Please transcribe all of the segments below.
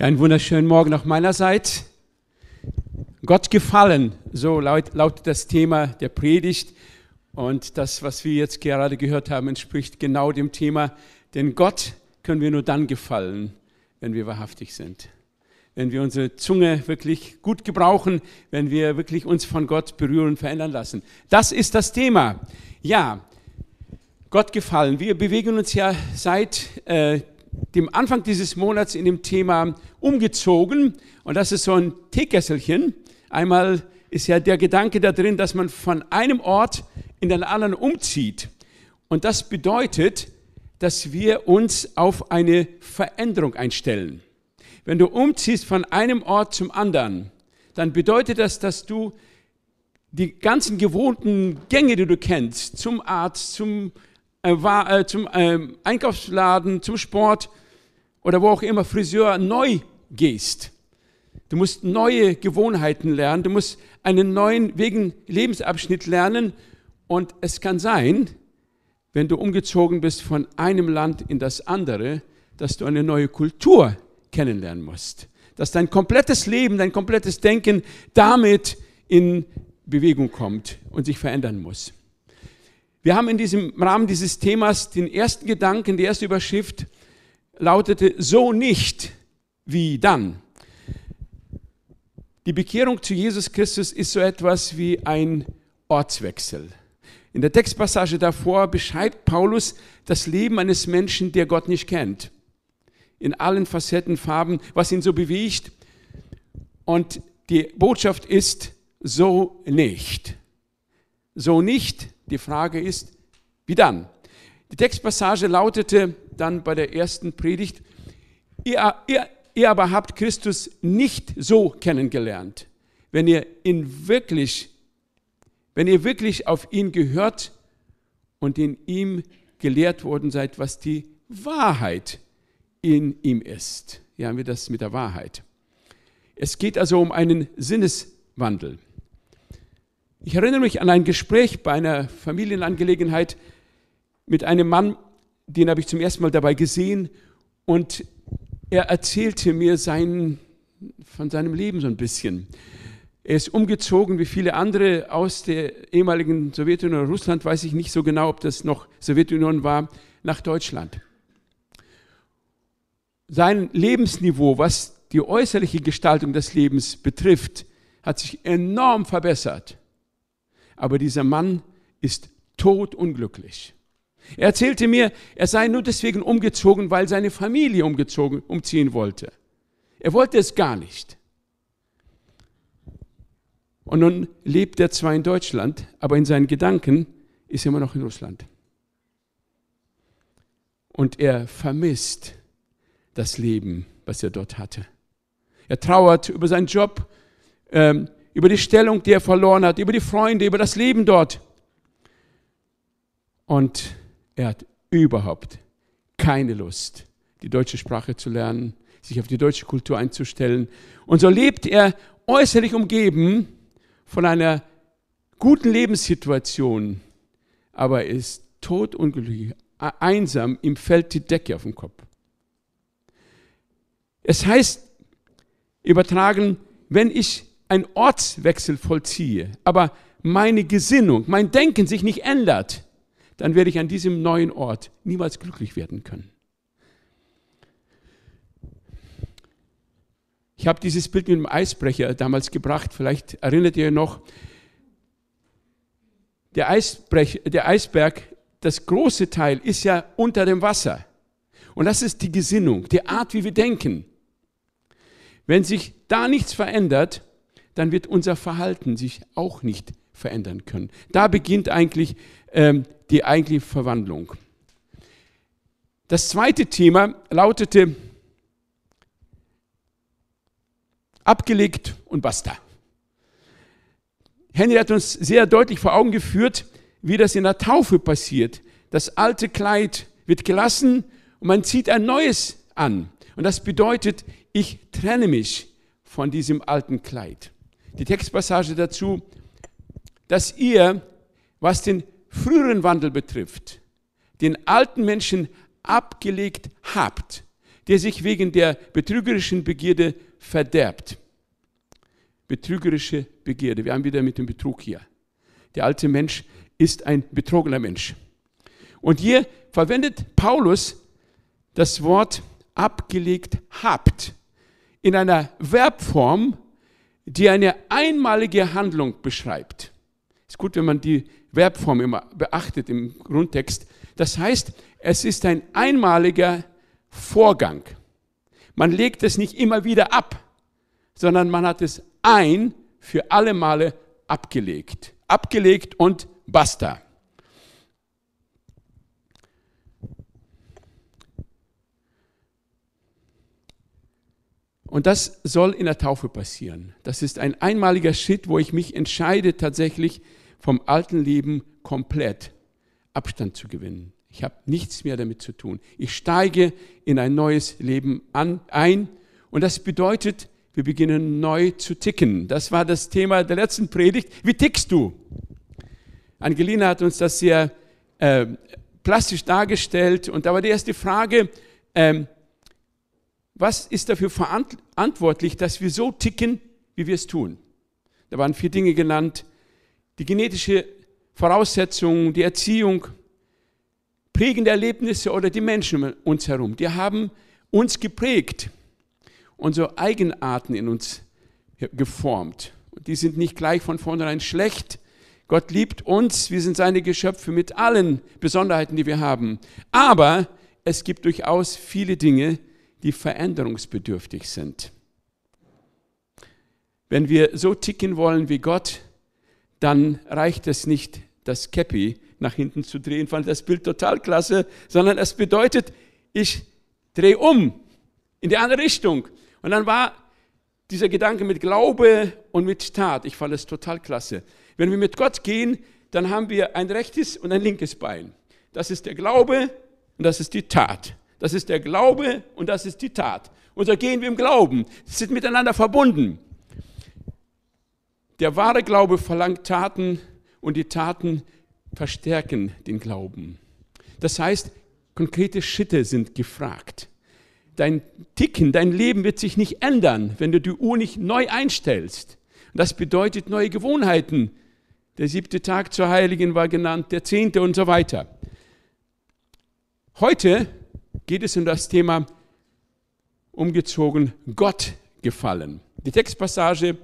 Ja, einen wunderschönen Morgen auch meinerseits. Gott gefallen, so laut, lautet das Thema der Predigt. Und das, was wir jetzt gerade gehört haben, entspricht genau dem Thema. Denn Gott können wir nur dann gefallen, wenn wir wahrhaftig sind. Wenn wir unsere Zunge wirklich gut gebrauchen, wenn wir wirklich uns von Gott berühren und verändern lassen. Das ist das Thema. Ja, Gott gefallen. Wir bewegen uns ja seit äh, dem Anfang dieses Monats in dem Thema umgezogen. Und das ist so ein Teekesselchen. Einmal ist ja der Gedanke da drin, dass man von einem Ort in den anderen umzieht. Und das bedeutet, dass wir uns auf eine Veränderung einstellen. Wenn du umziehst von einem Ort zum anderen, dann bedeutet das, dass du die ganzen gewohnten Gänge, die du kennst, zum Arzt, zum war, äh, zum äh, Einkaufsladen, zum Sport oder wo auch immer Friseur neu gehst. Du musst neue Gewohnheiten lernen, du musst einen neuen wegen Lebensabschnitt lernen und es kann sein, wenn du umgezogen bist von einem Land in das andere, dass du eine neue Kultur kennenlernen musst. Dass dein komplettes Leben, dein komplettes Denken damit in Bewegung kommt und sich verändern muss. Wir haben in diesem Rahmen dieses Themas den ersten Gedanken, die erste Überschrift lautete so nicht wie dann. Die Bekehrung zu Jesus Christus ist so etwas wie ein Ortswechsel. In der Textpassage davor beschreibt Paulus das Leben eines Menschen, der Gott nicht kennt. In allen Facetten, Farben, was ihn so bewegt. Und die Botschaft ist so nicht. So nicht die Frage ist, wie dann? Die Textpassage lautete dann bei der ersten Predigt, ihr, ihr, ihr aber habt Christus nicht so kennengelernt, wenn ihr ihn wirklich, wenn ihr wirklich auf ihn gehört und in ihm gelehrt worden seid, was die Wahrheit in ihm ist. Hier haben wir das mit der Wahrheit. Es geht also um einen Sinneswandel. Ich erinnere mich an ein Gespräch bei einer Familienangelegenheit mit einem Mann, den habe ich zum ersten Mal dabei gesehen und er erzählte mir sein, von seinem Leben so ein bisschen. Er ist umgezogen wie viele andere aus der ehemaligen Sowjetunion Russland, weiß ich nicht so genau, ob das noch Sowjetunion war, nach Deutschland. Sein Lebensniveau, was die äußerliche Gestaltung des Lebens betrifft, hat sich enorm verbessert aber dieser Mann ist todunglücklich. Er erzählte mir, er sei nur deswegen umgezogen, weil seine Familie umgezogen, umziehen wollte. Er wollte es gar nicht. Und nun lebt er zwar in Deutschland, aber in seinen Gedanken ist er immer noch in Russland. Und er vermisst das Leben, was er dort hatte. Er trauert über seinen Job, ähm, über die Stellung, die er verloren hat, über die Freunde, über das Leben dort. Und er hat überhaupt keine Lust, die deutsche Sprache zu lernen, sich auf die deutsche Kultur einzustellen. Und so lebt er äußerlich umgeben von einer guten Lebenssituation, aber er ist todunglücklich, einsam, ihm fällt die Decke auf den Kopf. Es heißt, übertragen, wenn ich einen Ortswechsel vollziehe, aber meine Gesinnung, mein Denken sich nicht ändert, dann werde ich an diesem neuen Ort niemals glücklich werden können. Ich habe dieses Bild mit dem Eisbrecher damals gebracht, vielleicht erinnert ihr noch. Der, Eisbrech, der Eisberg, das große Teil ist ja unter dem Wasser. Und das ist die Gesinnung, die Art, wie wir denken. Wenn sich da nichts verändert, dann wird unser Verhalten sich auch nicht verändern können. Da beginnt eigentlich ähm, die eigentliche Verwandlung. Das zweite Thema lautete, abgelegt und basta. Henry hat uns sehr deutlich vor Augen geführt, wie das in der Taufe passiert. Das alte Kleid wird gelassen und man zieht ein neues an. Und das bedeutet, ich trenne mich von diesem alten Kleid. Die Textpassage dazu, dass ihr, was den früheren Wandel betrifft, den alten Menschen abgelegt habt, der sich wegen der betrügerischen Begierde verderbt. Betrügerische Begierde. Wir haben wieder mit dem Betrug hier. Der alte Mensch ist ein betrogener Mensch. Und hier verwendet Paulus das Wort abgelegt habt in einer Verbform, die eine einmalige Handlung beschreibt. Ist gut, wenn man die Verbform immer beachtet im Grundtext. Das heißt, es ist ein einmaliger Vorgang. Man legt es nicht immer wieder ab, sondern man hat es ein für alle Male abgelegt. Abgelegt und basta. Und das soll in der Taufe passieren. Das ist ein einmaliger Schritt, wo ich mich entscheide, tatsächlich vom alten Leben komplett Abstand zu gewinnen. Ich habe nichts mehr damit zu tun. Ich steige in ein neues Leben an, ein und das bedeutet, wir beginnen neu zu ticken. Das war das Thema der letzten Predigt. Wie tickst du? Angelina hat uns das sehr äh, plastisch dargestellt und da war die erste Frage, ähm, was ist dafür verantwortlich, dass wir so ticken, wie wir es tun? Da waren vier Dinge genannt. Die genetische Voraussetzung, die Erziehung, prägende Erlebnisse oder die Menschen um uns herum, die haben uns geprägt, unsere Eigenarten in uns geformt. Und die sind nicht gleich von vornherein schlecht. Gott liebt uns, wir sind seine Geschöpfe mit allen Besonderheiten, die wir haben. Aber es gibt durchaus viele Dinge, die veränderungsbedürftig sind. Wenn wir so ticken wollen wie Gott, dann reicht es nicht, das Käppi nach hinten zu drehen, fand das Bild total klasse, sondern es bedeutet, ich drehe um in die andere Richtung. Und dann war dieser Gedanke mit Glaube und mit Tat, ich fand es total klasse. Wenn wir mit Gott gehen, dann haben wir ein rechtes und ein linkes Bein. Das ist der Glaube und das ist die Tat. Das ist der Glaube und das ist die Tat. Und so gehen wir im Glauben. Sie sind miteinander verbunden. Der wahre Glaube verlangt Taten und die Taten verstärken den Glauben. Das heißt, konkrete Schritte sind gefragt. Dein Ticken, dein Leben wird sich nicht ändern, wenn du die Uhr nicht neu einstellst. Das bedeutet neue Gewohnheiten. Der siebte Tag zur Heiligen war genannt, der zehnte und so weiter. Heute geht es um das Thema umgezogen Gott gefallen. Die Textpassage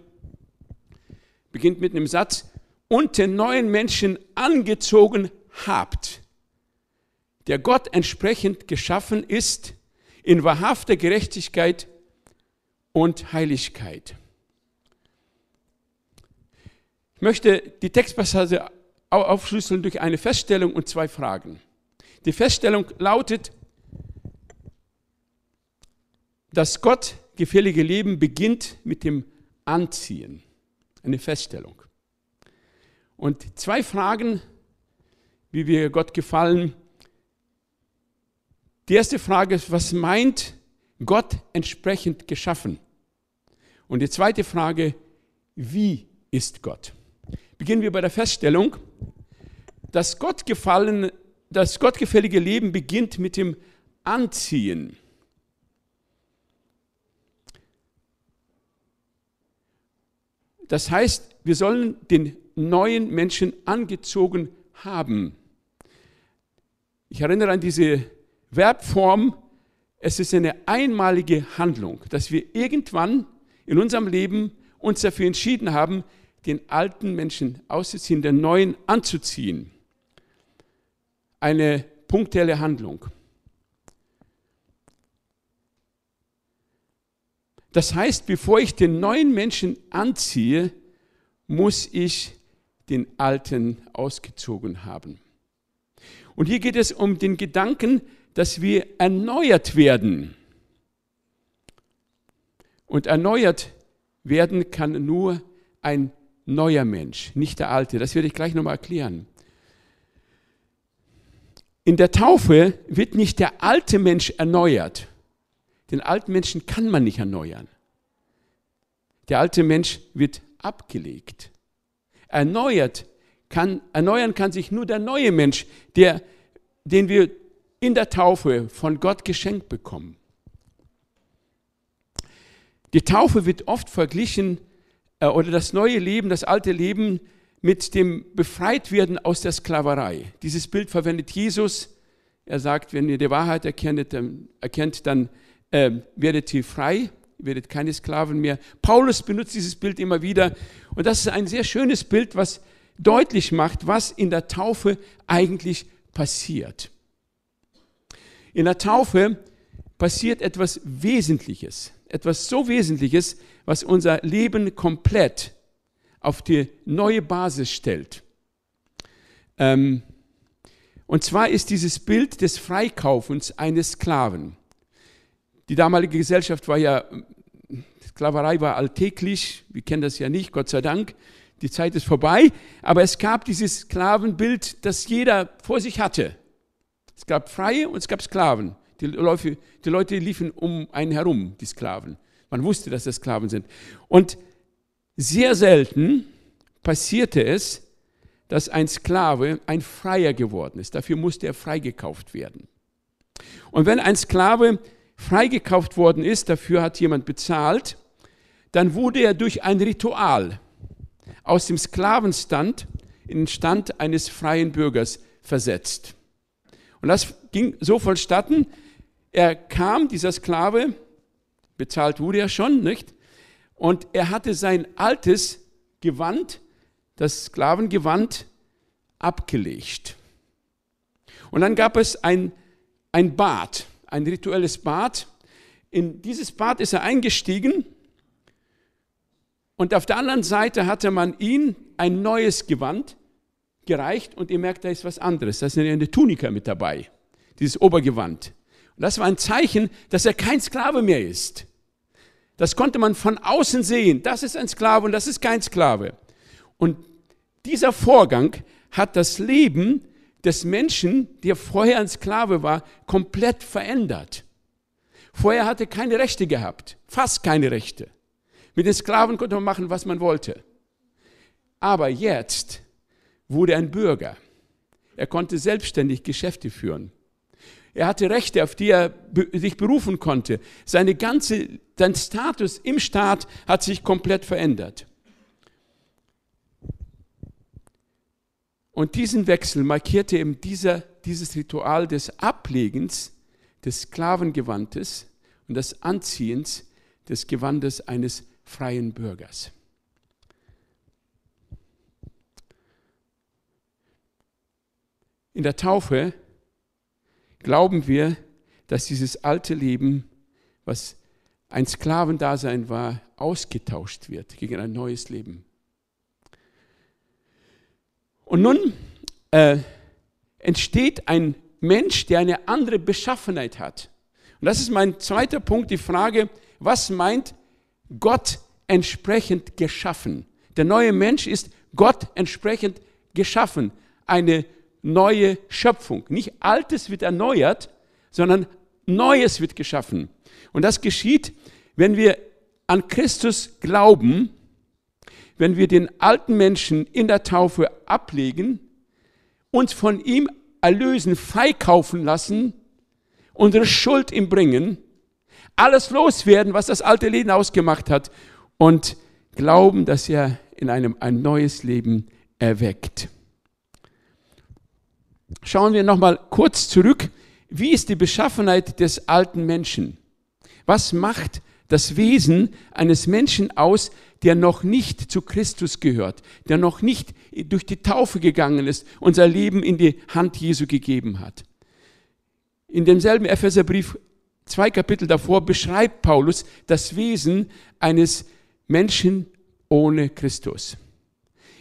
beginnt mit einem Satz, und den neuen Menschen angezogen habt, der Gott entsprechend geschaffen ist in wahrhafter Gerechtigkeit und Heiligkeit. Ich möchte die Textpassage aufschlüsseln durch eine Feststellung und zwei Fragen. Die Feststellung lautet, das Gott gefällige Leben beginnt mit dem Anziehen. Eine Feststellung. Und zwei Fragen, wie wir Gott gefallen. Die erste Frage ist, was meint Gott entsprechend geschaffen? Und die zweite Frage, wie ist Gott? Beginnen wir bei der Feststellung, dass Gott gefallen, das gottgefällige Leben beginnt mit dem Anziehen. Das heißt, wir sollen den neuen Menschen angezogen haben. Ich erinnere an diese Verbform. Es ist eine einmalige Handlung, dass wir irgendwann in unserem Leben uns dafür entschieden haben, den alten Menschen auszuziehen, den neuen anzuziehen. Eine punktuelle Handlung. Das heißt, bevor ich den neuen Menschen anziehe, muss ich den alten ausgezogen haben. Und hier geht es um den Gedanken, dass wir erneuert werden. Und erneuert werden kann nur ein neuer Mensch, nicht der alte. Das werde ich gleich nochmal erklären. In der Taufe wird nicht der alte Mensch erneuert. Den alten Menschen kann man nicht erneuern. Der alte Mensch wird abgelegt. Erneuert kann, erneuern kann sich nur der neue Mensch, der, den wir in der Taufe von Gott geschenkt bekommen. Die Taufe wird oft verglichen, äh, oder das neue Leben, das alte Leben mit dem Befreitwerden aus der Sklaverei. Dieses Bild verwendet Jesus. Er sagt, wenn ihr die Wahrheit erkennt, dann, erkennt, dann äh, werdet ihr frei, werdet keine Sklaven mehr. Paulus benutzt dieses Bild immer wieder. Und das ist ein sehr schönes Bild, was deutlich macht, was in der Taufe eigentlich passiert. In der Taufe passiert etwas Wesentliches, etwas so Wesentliches, was unser Leben komplett auf die neue Basis stellt. Ähm, und zwar ist dieses Bild des Freikaufens eines Sklaven. Die damalige Gesellschaft war ja, Sklaverei war alltäglich, wir kennen das ja nicht, Gott sei Dank, die Zeit ist vorbei, aber es gab dieses Sklavenbild, das jeder vor sich hatte. Es gab Freie und es gab Sklaven. Die Leute, die Leute liefen um einen herum, die Sklaven. Man wusste, dass das Sklaven sind. Und sehr selten passierte es, dass ein Sklave ein Freier geworden ist. Dafür musste er freigekauft werden. Und wenn ein Sklave freigekauft worden ist, dafür hat jemand bezahlt, dann wurde er durch ein Ritual aus dem Sklavenstand in den Stand eines freien Bürgers versetzt. Und das ging so vonstatten, er kam, dieser Sklave, bezahlt wurde er schon, nicht? Und er hatte sein altes Gewand, das Sklavengewand, abgelegt. Und dann gab es ein, ein Bad, ein rituelles Bad. In dieses Bad ist er eingestiegen und auf der anderen Seite hatte man ihm ein neues Gewand gereicht und ihr merkt, da ist was anderes. Da ist eine Tunika mit dabei, dieses Obergewand. Und das war ein Zeichen, dass er kein Sklave mehr ist. Das konnte man von außen sehen. Das ist ein Sklave und das ist kein Sklave. Und dieser Vorgang hat das Leben des Menschen, der vorher ein Sklave war, komplett verändert. Vorher hatte er keine Rechte gehabt, fast keine Rechte. Mit den Sklaven konnte man machen, was man wollte. Aber jetzt wurde er ein Bürger. Er konnte selbstständig Geschäfte führen. Er hatte Rechte, auf die er sich berufen konnte. Seine ganze, sein Status im Staat hat sich komplett verändert. Und diesen Wechsel markierte eben dieser, dieses Ritual des Ablegens des Sklavengewandes und des Anziehens des Gewandes eines freien Bürgers. In der Taufe glauben wir, dass dieses alte Leben, was ein Sklavendasein war, ausgetauscht wird gegen ein neues Leben. Und nun äh, entsteht ein Mensch, der eine andere Beschaffenheit hat. Und das ist mein zweiter Punkt, die Frage, was meint Gott entsprechend geschaffen. Der neue Mensch ist Gott entsprechend geschaffen. Eine neue Schöpfung. Nicht Altes wird erneuert, sondern Neues wird geschaffen. Und das geschieht, wenn wir an Christus glauben, wenn wir den alten Menschen in der Taufe ablegen, uns von ihm erlösen, freikaufen lassen, unsere Schuld ihm bringen alles loswerden, was das alte Leben ausgemacht hat und glauben, dass er in einem ein neues Leben erweckt. Schauen wir nochmal kurz zurück. Wie ist die Beschaffenheit des alten Menschen? Was macht das Wesen eines Menschen aus, der noch nicht zu Christus gehört, der noch nicht durch die Taufe gegangen ist, unser Leben in die Hand Jesu gegeben hat? In demselben Epheserbrief zwei Kapitel davor beschreibt Paulus das Wesen eines Menschen ohne Christus.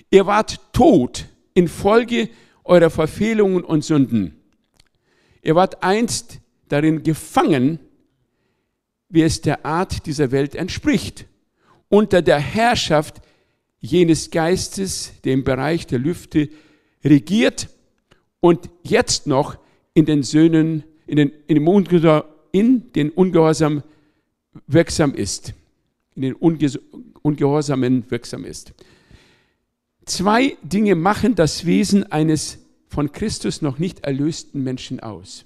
Ihr wart tot infolge eurer Verfehlungen und Sünden. Ihr wart einst darin gefangen, wie es der Art dieser Welt entspricht. Unter der Herrschaft jenes Geistes, der im Bereich der Lüfte regiert und jetzt noch in den Söhnen, in den, in dem Ungehorsam, in den Ungehorsam wirksam ist, in den Ungehorsamen wirksam ist. Zwei Dinge machen das Wesen eines von Christus noch nicht erlösten Menschen aus.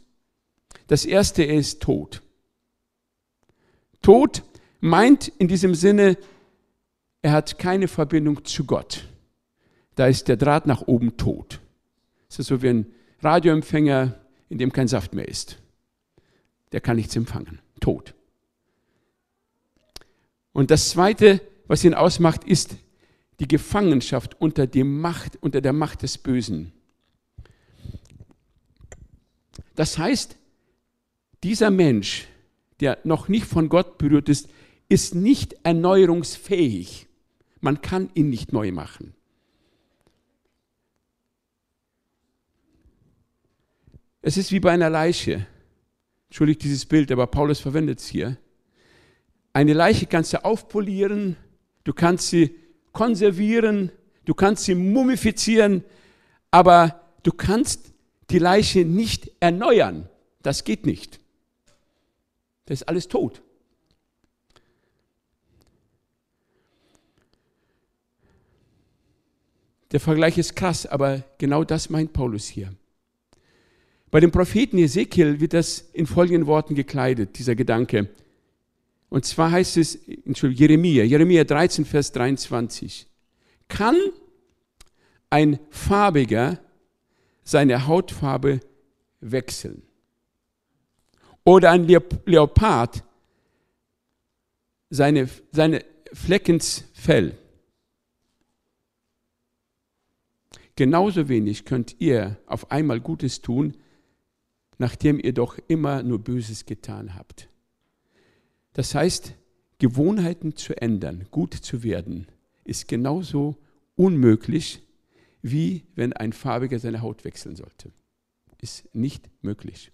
Das erste ist Tod. Tod meint in diesem Sinne, er hat keine Verbindung zu Gott. Da ist der Draht nach oben tot. Das ist so wie ein Radioempfänger, in dem kein Saft mehr ist. Der kann nichts empfangen. Tot. Und das zweite, was ihn ausmacht, ist die Gefangenschaft unter, die Macht, unter der Macht des Bösen. Das heißt, dieser Mensch, der noch nicht von Gott berührt ist, ist nicht erneuerungsfähig. Man kann ihn nicht neu machen. Es ist wie bei einer Leiche. Entschuldigt dieses Bild, aber Paulus verwendet es hier. Eine Leiche kannst du aufpolieren, du kannst sie konservieren, du kannst sie mumifizieren, aber du kannst die Leiche nicht erneuern. Das geht nicht. Das ist alles tot. Der Vergleich ist krass, aber genau das meint Paulus hier. Bei dem Propheten Ezekiel wird das in folgenden Worten gekleidet, dieser Gedanke. Und zwar heißt es, Entschuldigung, Jeremia, Jeremia 13, Vers 23. Kann ein Farbiger seine Hautfarbe wechseln? Oder ein Leopard seine, seine Fleckensfell? Genauso wenig könnt ihr auf einmal Gutes tun, nachdem ihr doch immer nur Böses getan habt. Das heißt, Gewohnheiten zu ändern, gut zu werden, ist genauso unmöglich, wie wenn ein Farbiger seine Haut wechseln sollte. Ist nicht möglich.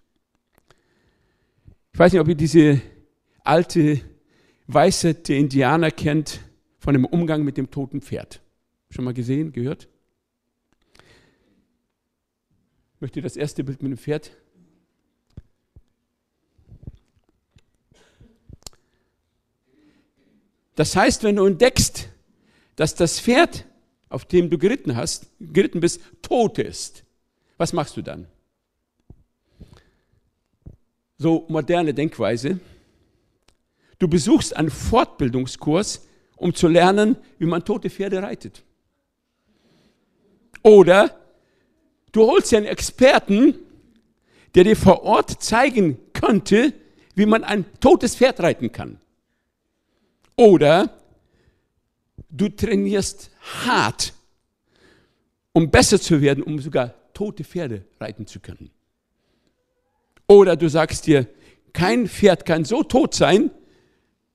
Ich weiß nicht, ob ihr diese alte Weisheit der Indianer kennt von dem Umgang mit dem toten Pferd. Schon mal gesehen, gehört? Möchte das erste Bild mit dem Pferd? Das heißt, wenn du entdeckst, dass das Pferd, auf dem du geritten hast, geritten bist, tot ist, was machst du dann? So moderne Denkweise. Du besuchst einen Fortbildungskurs, um zu lernen, wie man tote Pferde reitet. Oder du holst dir einen Experten, der dir vor Ort zeigen könnte, wie man ein totes Pferd reiten kann. Oder du trainierst hart, um besser zu werden, um sogar tote Pferde reiten zu können. Oder du sagst dir, kein Pferd kann so tot sein,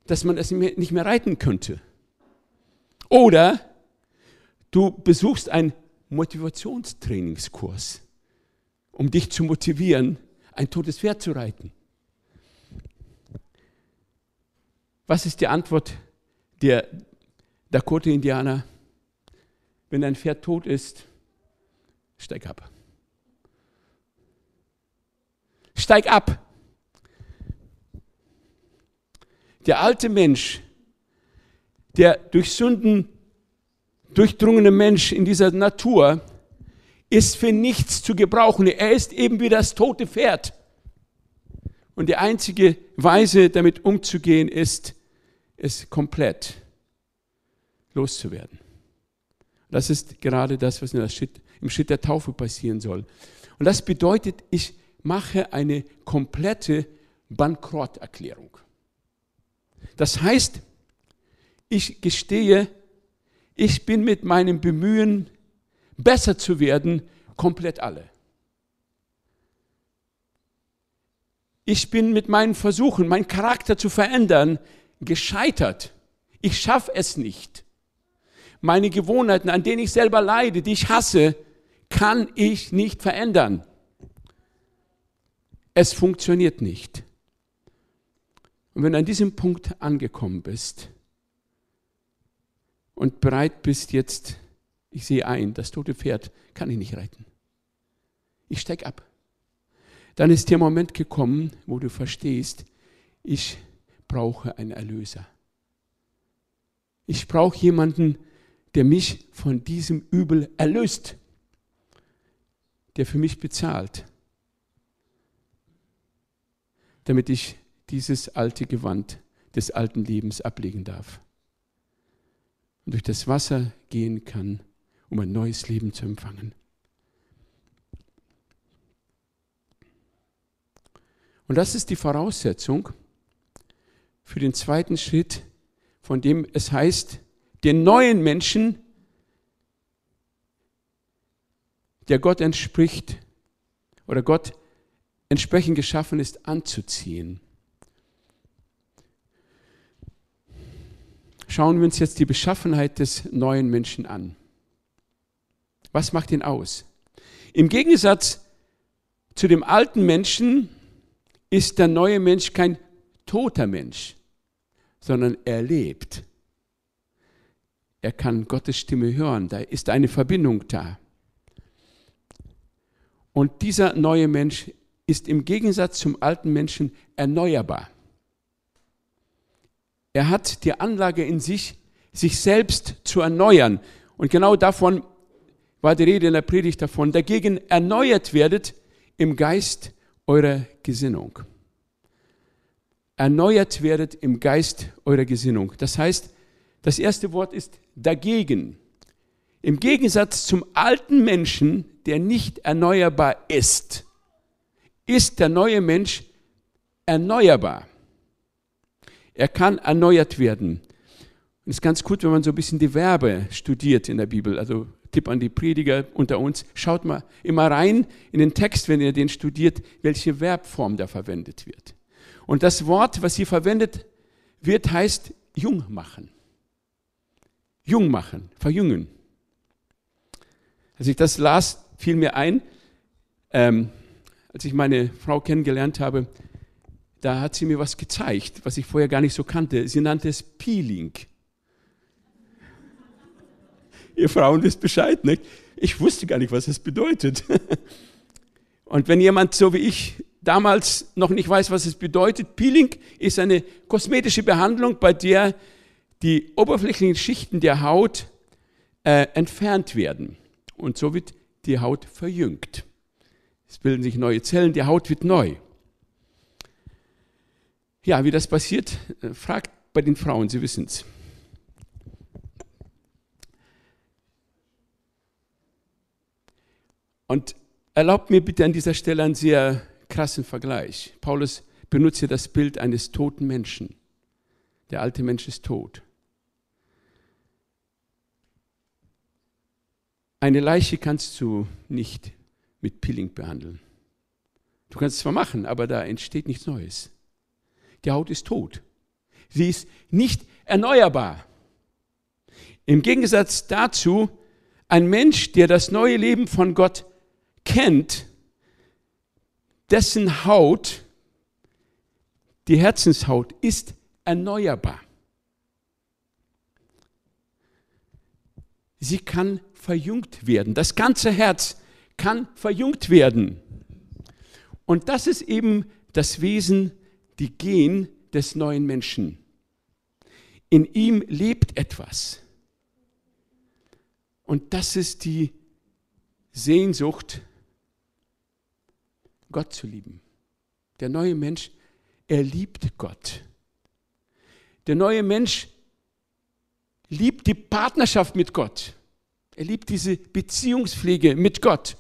dass man es nicht mehr reiten könnte. Oder du besuchst einen Motivationstrainingskurs, um dich zu motivieren, ein totes Pferd zu reiten. Was ist die Antwort der Dakota-Indianer? Wenn ein Pferd tot ist, steig ab. Steig ab. Der alte Mensch, der durch Sünden durchdrungene Mensch in dieser Natur, ist für nichts zu gebrauchen. Er ist eben wie das tote Pferd. Und die einzige Weise, damit umzugehen, ist, es komplett loszuwerden. Das ist gerade das, was im Schritt der Taufe passieren soll. Und das bedeutet, ich mache eine komplette Bankrotterklärung. Das heißt, ich gestehe, ich bin mit meinem Bemühen, besser zu werden, komplett alle. Ich bin mit meinen Versuchen, meinen Charakter zu verändern, gescheitert. Ich schaffe es nicht. Meine Gewohnheiten, an denen ich selber leide, die ich hasse, kann ich nicht verändern. Es funktioniert nicht. Und wenn du an diesem Punkt angekommen bist, und bereit bist jetzt, ich sehe ein, das tote Pferd kann ich nicht retten. Ich steig ab. Dann ist der Moment gekommen, wo du verstehst, ich brauche einen Erlöser. Ich brauche jemanden, der mich von diesem Übel erlöst, der für mich bezahlt, damit ich dieses alte Gewand des alten Lebens ablegen darf und durch das Wasser gehen kann, um ein neues Leben zu empfangen. Und das ist die Voraussetzung für den zweiten Schritt, von dem es heißt, den neuen Menschen, der Gott entspricht oder Gott entsprechend geschaffen ist, anzuziehen. Schauen wir uns jetzt die Beschaffenheit des neuen Menschen an. Was macht ihn aus? Im Gegensatz zu dem alten Menschen ist der neue Mensch kein toter Mensch, sondern er lebt. Er kann Gottes Stimme hören, da ist eine Verbindung da. Und dieser neue Mensch ist im Gegensatz zum alten Menschen erneuerbar. Er hat die Anlage in sich, sich selbst zu erneuern. Und genau davon war die Rede in der Predigt davon. Dagegen erneuert werdet im Geist eurer Gesinnung. Erneuert werdet im Geist eurer Gesinnung. Das heißt, das erste Wort ist dagegen. Im Gegensatz zum alten Menschen, der nicht erneuerbar ist, ist der neue Mensch erneuerbar. Er kann erneuert werden. Es ist ganz gut, wenn man so ein bisschen die Verbe studiert in der Bibel. Also Tipp an die Prediger unter uns, schaut mal immer rein in den Text, wenn ihr den studiert, welche Verbform da verwendet wird. Und das Wort, was hier verwendet wird, heißt jung machen. Jung machen, verjüngen. Als ich das las, fiel mir ein, ähm, als ich meine Frau kennengelernt habe, da hat sie mir was gezeigt, was ich vorher gar nicht so kannte. Sie nannte es Peeling. Ihr Frauen wisst Bescheid, nicht? Ich wusste gar nicht, was es bedeutet. Und wenn jemand so wie ich damals noch nicht weiß, was es bedeutet, Peeling ist eine kosmetische Behandlung, bei der die oberflächlichen Schichten der Haut äh, entfernt werden. Und so wird die Haut verjüngt. Es bilden sich neue Zellen, die Haut wird neu. Ja, wie das passiert, äh, fragt bei den Frauen, sie wissen es. Und erlaubt mir bitte an dieser Stelle einen sehr krassen Vergleich. Paulus benutzt hier das Bild eines toten Menschen. Der alte Mensch ist tot. Eine Leiche kannst du nicht mit Pilling behandeln. Du kannst es zwar machen, aber da entsteht nichts Neues. Die Haut ist tot. Sie ist nicht erneuerbar. Im Gegensatz dazu, ein Mensch, der das neue Leben von Gott kennt, dessen Haut, die Herzenshaut, ist erneuerbar. Sie kann verjüngt werden. Das ganze Herz kann verjüngt werden. Und das ist eben das Wesen die Gen des neuen Menschen. In ihm lebt etwas. Und das ist die Sehnsucht, Gott zu lieben. Der neue Mensch, er liebt Gott. Der neue Mensch liebt die Partnerschaft mit Gott. Er liebt diese Beziehungspflege mit Gott.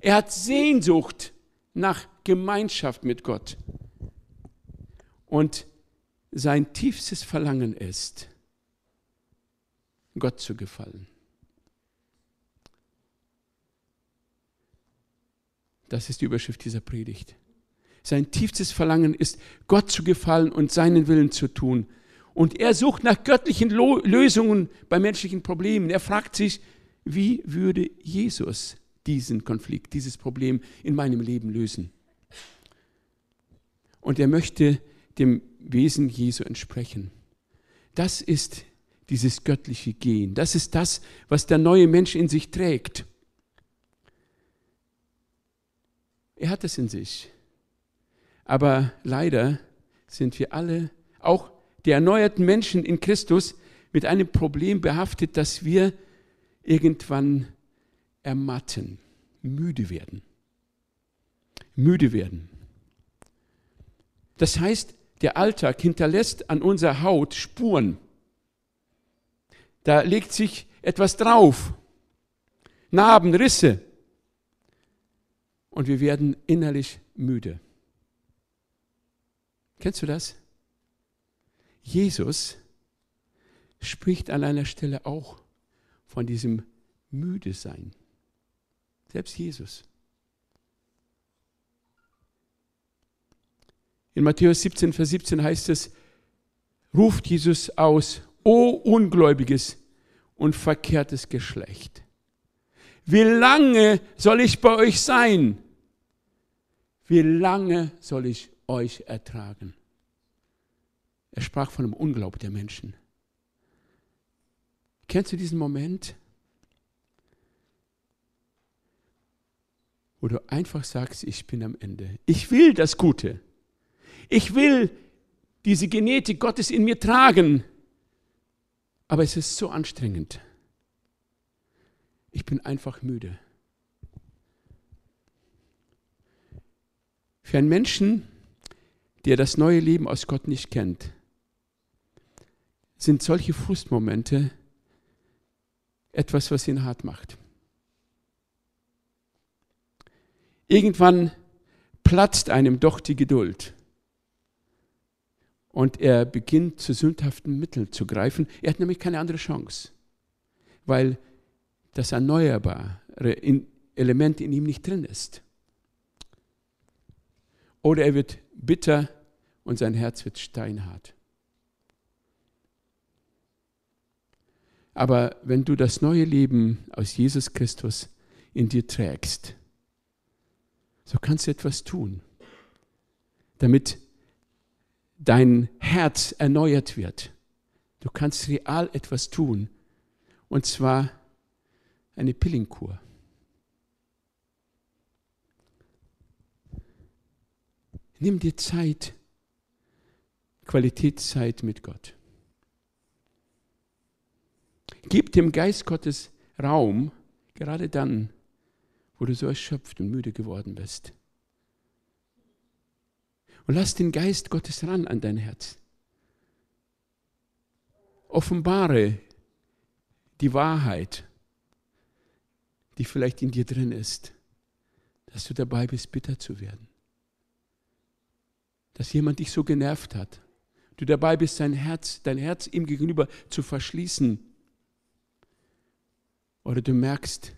Er hat Sehnsucht nach Gemeinschaft mit Gott. Und sein tiefstes Verlangen ist, Gott zu gefallen. Das ist die Überschrift dieser Predigt. Sein tiefstes Verlangen ist, Gott zu gefallen und seinen Willen zu tun. Und er sucht nach göttlichen Lösungen bei menschlichen Problemen. Er fragt sich, wie würde Jesus diesen Konflikt, dieses Problem in meinem Leben lösen? Und er möchte dem Wesen Jesu entsprechen. Das ist dieses göttliche Gehen. Das ist das, was der neue Mensch in sich trägt. Er hat es in sich. Aber leider sind wir alle, auch die erneuerten Menschen in Christus, mit einem Problem behaftet, dass wir irgendwann ermatten, müde werden. Müde werden. Das heißt, der Alltag hinterlässt an unserer Haut Spuren. Da legt sich etwas drauf. Narben, Risse. Und wir werden innerlich müde. Kennst du das? Jesus spricht an einer Stelle auch von diesem müde sein. Selbst Jesus. In Matthäus 17, Vers 17 heißt es, ruft Jesus aus, O ungläubiges und verkehrtes Geschlecht. Wie lange soll ich bei euch sein? Wie lange soll ich euch ertragen? Er sprach von dem Unglaub der Menschen. Kennst du diesen Moment, wo du einfach sagst, ich bin am Ende. Ich will das Gute. Ich will diese Genetik Gottes in mir tragen. Aber es ist so anstrengend. Ich bin einfach müde. Für einen Menschen, der das neue Leben aus Gott nicht kennt, sind solche Frustmomente etwas, was ihn hart macht. Irgendwann platzt einem doch die Geduld und er beginnt zu sündhaften Mitteln zu greifen. Er hat nämlich keine andere Chance, weil das erneuerbare Element in ihm nicht drin ist. Oder er wird bitter und sein Herz wird steinhart. Aber wenn du das neue Leben aus Jesus Christus in dir trägst, so kannst du etwas tun, damit dein Herz erneuert wird. Du kannst real etwas tun, und zwar eine Pillingkur. Nimm dir Zeit, Qualitätszeit mit Gott. Gib dem Geist Gottes Raum, gerade dann, wo du so erschöpft und müde geworden bist. Und lass den Geist Gottes ran an dein Herz. Offenbare die Wahrheit, die vielleicht in dir drin ist, dass du dabei bist, bitter zu werden. Dass jemand dich so genervt hat. Du dabei bist, dein Herz, dein Herz ihm gegenüber zu verschließen oder du merkst,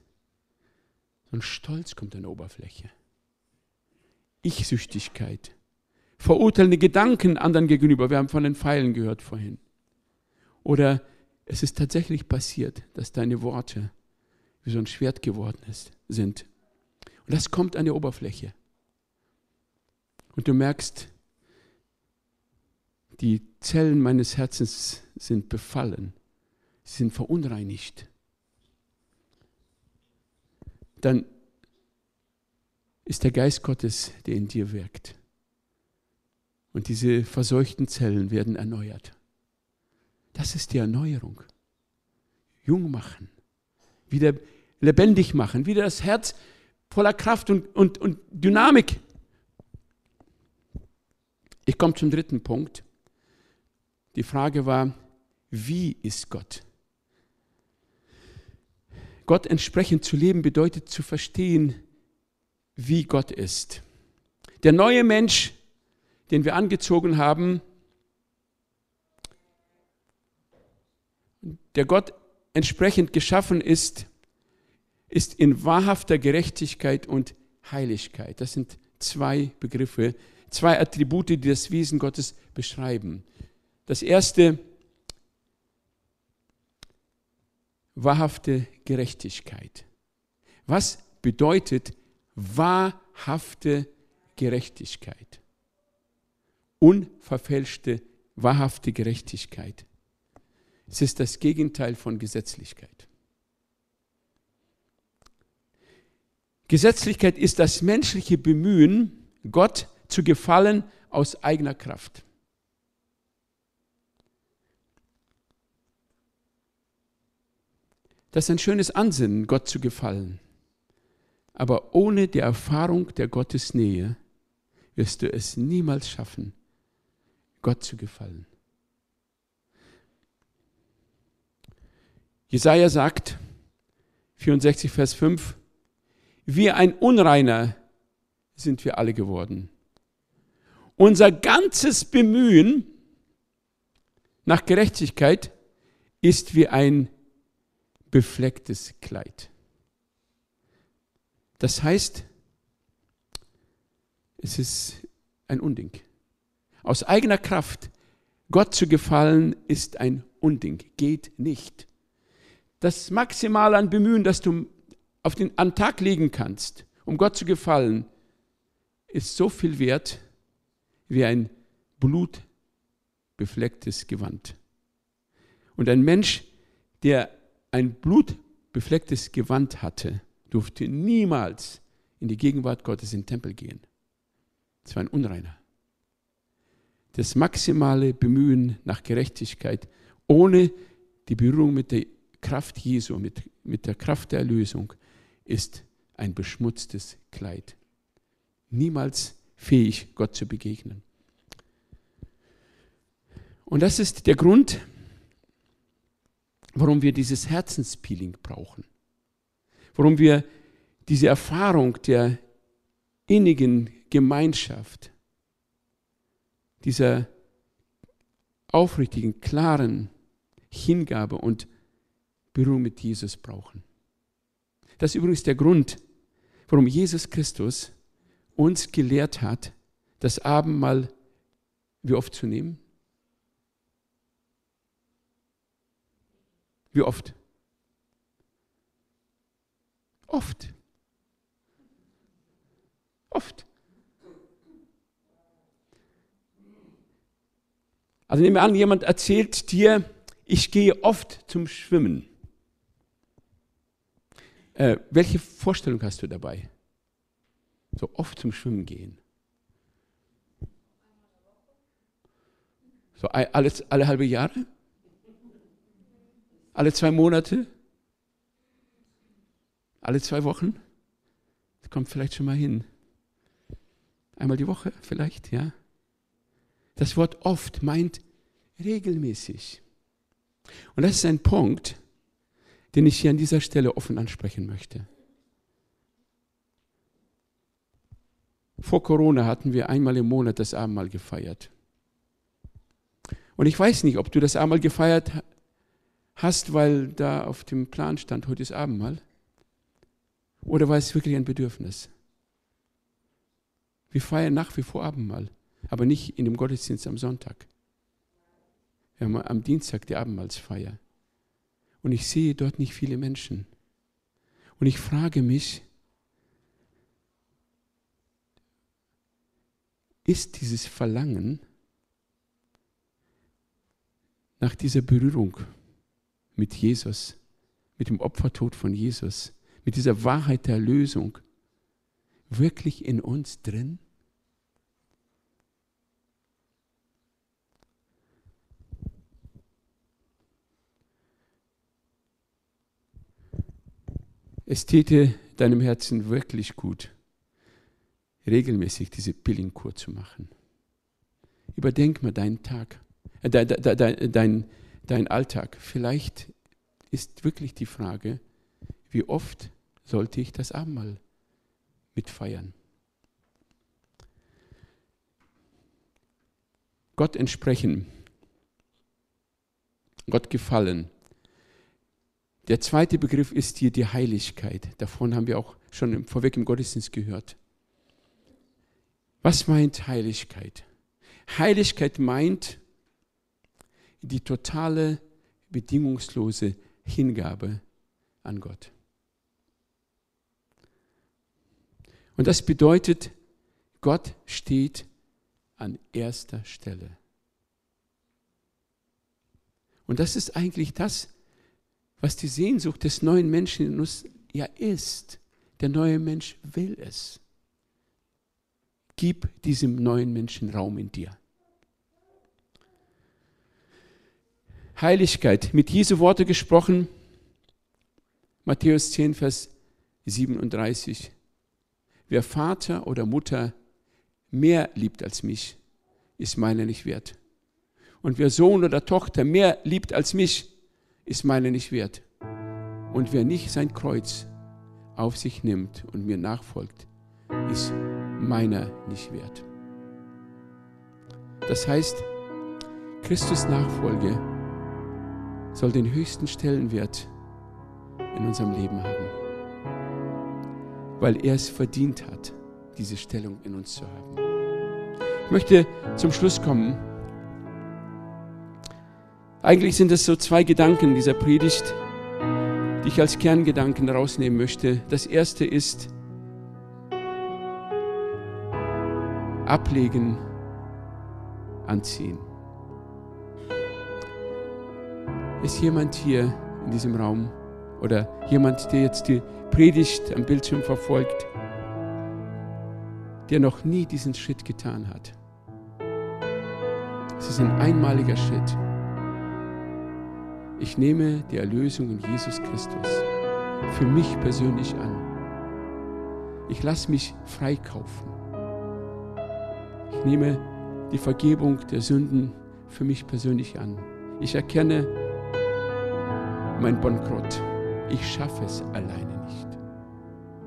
so ein Stolz kommt an die Oberfläche. Ich-Süchtigkeit. Verurteilende Gedanken anderen gegenüber. Wir haben von den Pfeilen gehört vorhin. Oder es ist tatsächlich passiert, dass deine Worte wie so ein Schwert geworden ist, sind. Und das kommt an die Oberfläche. Und du merkst, die Zellen meines Herzens sind befallen, sie sind verunreinigt dann ist der Geist Gottes, der in dir wirkt. Und diese verseuchten Zellen werden erneuert. Das ist die Erneuerung. Jung machen, wieder lebendig machen, wieder das Herz voller Kraft und, und, und Dynamik. Ich komme zum dritten Punkt. Die Frage war, wie ist Gott? Gott entsprechend zu leben bedeutet zu verstehen, wie Gott ist. Der neue Mensch, den wir angezogen haben, der Gott entsprechend geschaffen ist, ist in wahrhafter Gerechtigkeit und Heiligkeit. Das sind zwei Begriffe, zwei Attribute, die das Wesen Gottes beschreiben. Das erste wahrhafte Gerechtigkeit. Was bedeutet wahrhafte Gerechtigkeit? Unverfälschte, wahrhafte Gerechtigkeit. Es ist das Gegenteil von Gesetzlichkeit. Gesetzlichkeit ist das menschliche Bemühen, Gott zu gefallen aus eigener Kraft. Das ist ein schönes Ansinnen, Gott zu gefallen. Aber ohne die Erfahrung der Gottesnähe wirst du es niemals schaffen, Gott zu gefallen. Jesaja sagt, 64, Vers 5, wie ein Unreiner sind wir alle geworden. Unser ganzes Bemühen nach Gerechtigkeit ist wie ein beflecktes Kleid. Das heißt, es ist ein Unding. Aus eigener Kraft Gott zu gefallen ist ein Unding, geht nicht. Das Maximale an Bemühen, das du auf den an Tag legen kannst, um Gott zu gefallen, ist so viel wert wie ein blutbeflecktes Gewand. Und ein Mensch, der ein blutbeflecktes Gewand hatte, durfte niemals in die Gegenwart Gottes in den Tempel gehen. Das war ein Unreiner. Das maximale Bemühen nach Gerechtigkeit ohne die Berührung mit der Kraft Jesu, mit, mit der Kraft der Erlösung, ist ein beschmutztes Kleid. Niemals fähig, Gott zu begegnen. Und das ist der Grund, warum wir dieses Herzenspeeling brauchen. Warum wir diese Erfahrung der innigen Gemeinschaft, dieser aufrichtigen, klaren Hingabe und Berührung mit Jesus brauchen. Das ist übrigens der Grund, warum Jesus Christus uns gelehrt hat, das Abendmahl wie oft zu nehmen? Wie oft? Oft. Oft. Also nehmen wir an, jemand erzählt dir, ich gehe oft zum Schwimmen. Äh, welche Vorstellung hast du dabei? So oft zum Schwimmen gehen. So alles, alle halbe Jahre? Alle zwei Monate? Alle zwei Wochen? Das kommt vielleicht schon mal hin. Einmal die Woche vielleicht, ja? Das Wort oft meint regelmäßig. Und das ist ein Punkt, den ich hier an dieser Stelle offen ansprechen möchte. Vor Corona hatten wir einmal im Monat das Abendmahl gefeiert. Und ich weiß nicht, ob du das Abendmahl gefeiert hast, weil da auf dem Plan stand, heute ist Abendmahl. Oder war es wirklich ein Bedürfnis? Wir feiern nach wie vor Abendmahl, aber nicht in dem Gottesdienst am Sonntag. Wir haben am Dienstag die Abendmahlsfeier. Und ich sehe dort nicht viele Menschen. Und ich frage mich, ist dieses Verlangen nach dieser Berührung mit Jesus, mit dem Opfertod von Jesus, mit dieser Wahrheit der Erlösung wirklich in uns drin? Es täte deinem Herzen wirklich gut, regelmäßig diese Pillingkur zu machen. Überdenk mal deinen Tag, äh, dein, dein, dein, dein Alltag. Vielleicht ist wirklich die Frage, wie oft sollte ich das Abendmahl mitfeiern? Gott entsprechen, Gott gefallen. Der zweite Begriff ist hier die Heiligkeit. Davon haben wir auch schon vorweg im Gottesdienst gehört. Was meint Heiligkeit? Heiligkeit meint die totale, bedingungslose Hingabe an Gott. Und das bedeutet, Gott steht an erster Stelle. Und das ist eigentlich das, was die Sehnsucht des neuen Menschen in uns ja ist. Der neue Mensch will es. Gib diesem neuen Menschen Raum in dir. Heiligkeit, mit Jesu Worte gesprochen, Matthäus 10, Vers 37. Wer Vater oder Mutter mehr liebt als mich, ist meiner nicht wert. Und wer Sohn oder Tochter mehr liebt als mich, ist meiner nicht wert. Und wer nicht sein Kreuz auf sich nimmt und mir nachfolgt, ist meiner nicht wert. Das heißt, Christus Nachfolge soll den höchsten Stellenwert in unserem Leben haben, weil er es verdient hat, diese Stellung in uns zu haben. Ich möchte zum Schluss kommen. Eigentlich sind es so zwei Gedanken dieser Predigt, die ich als Kerngedanken rausnehmen möchte. Das erste ist, ablegen, anziehen. Ist jemand hier in diesem Raum oder jemand, der jetzt die Predigt am Bildschirm verfolgt, der noch nie diesen Schritt getan hat? Es ist ein einmaliger Schritt. Ich nehme die Erlösung in Jesus Christus für mich persönlich an. Ich lasse mich freikaufen. Ich nehme die Vergebung der Sünden für mich persönlich an. Ich erkenne mein Bankrott. Ich schaffe es alleine nicht.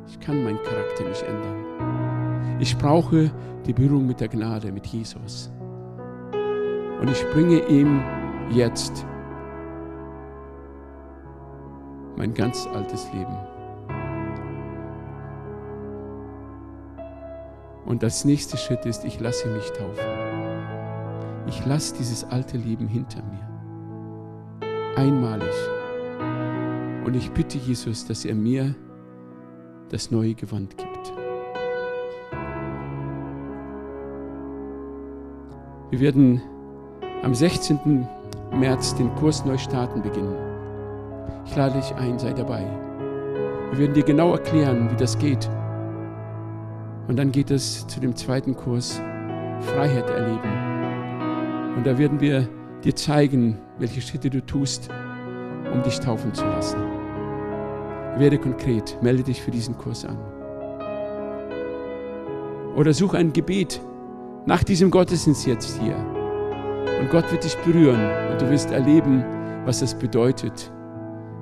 Ich kann meinen Charakter nicht ändern. Ich brauche die Berührung mit der Gnade, mit Jesus. Und ich bringe ihm jetzt mein ganz altes Leben. Und das nächste Schritt ist, ich lasse mich taufen. Ich lasse dieses alte Leben hinter mir. Einmalig. Und ich bitte Jesus, dass er mir das neue Gewand gibt. Wir werden am 16. März den Kurs Neustarten beginnen. Ich lade dich ein, sei dabei. Wir werden dir genau erklären, wie das geht. Und dann geht es zu dem zweiten Kurs Freiheit erleben. Und da werden wir dir zeigen, welche Schritte du tust, um dich taufen zu lassen. Werde konkret, melde dich für diesen Kurs an. Oder such ein Gebet nach diesem Gottesdienst jetzt hier. Und Gott wird dich berühren und du wirst erleben, was es bedeutet,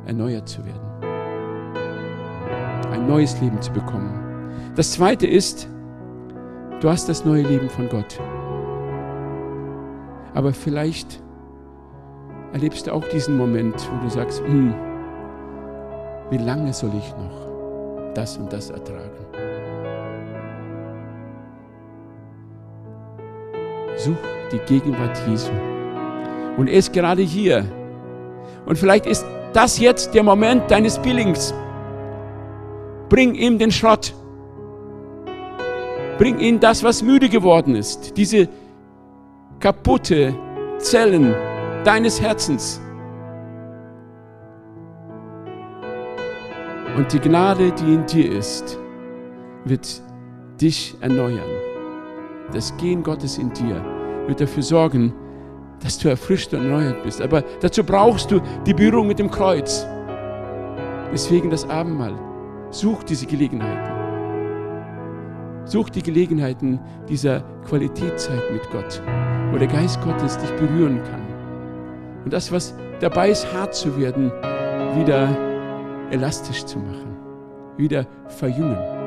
erneuert zu werden. Ein neues Leben zu bekommen. Das zweite ist, du hast das neue Leben von Gott. Aber vielleicht erlebst du auch diesen Moment, wo du sagst, hm, wie lange soll ich noch das und das ertragen? Such die Gegenwart Jesu. Und er ist gerade hier. Und vielleicht ist das jetzt der Moment deines Billings. Bring ihm den Schrott. Bring ihm das, was müde geworden ist. Diese kaputte Zellen deines Herzens. Und die Gnade, die in dir ist, wird dich erneuern. Das Gehen Gottes in dir wird dafür sorgen, dass du erfrischt und erneuert bist. Aber dazu brauchst du die Berührung mit dem Kreuz. Deswegen das Abendmahl. Such diese Gelegenheiten. Such die Gelegenheiten dieser Qualitätszeit mit Gott, wo der Geist Gottes dich berühren kann. Und das, was dabei ist, hart zu werden, wieder elastisch zu machen, wieder verjüngen.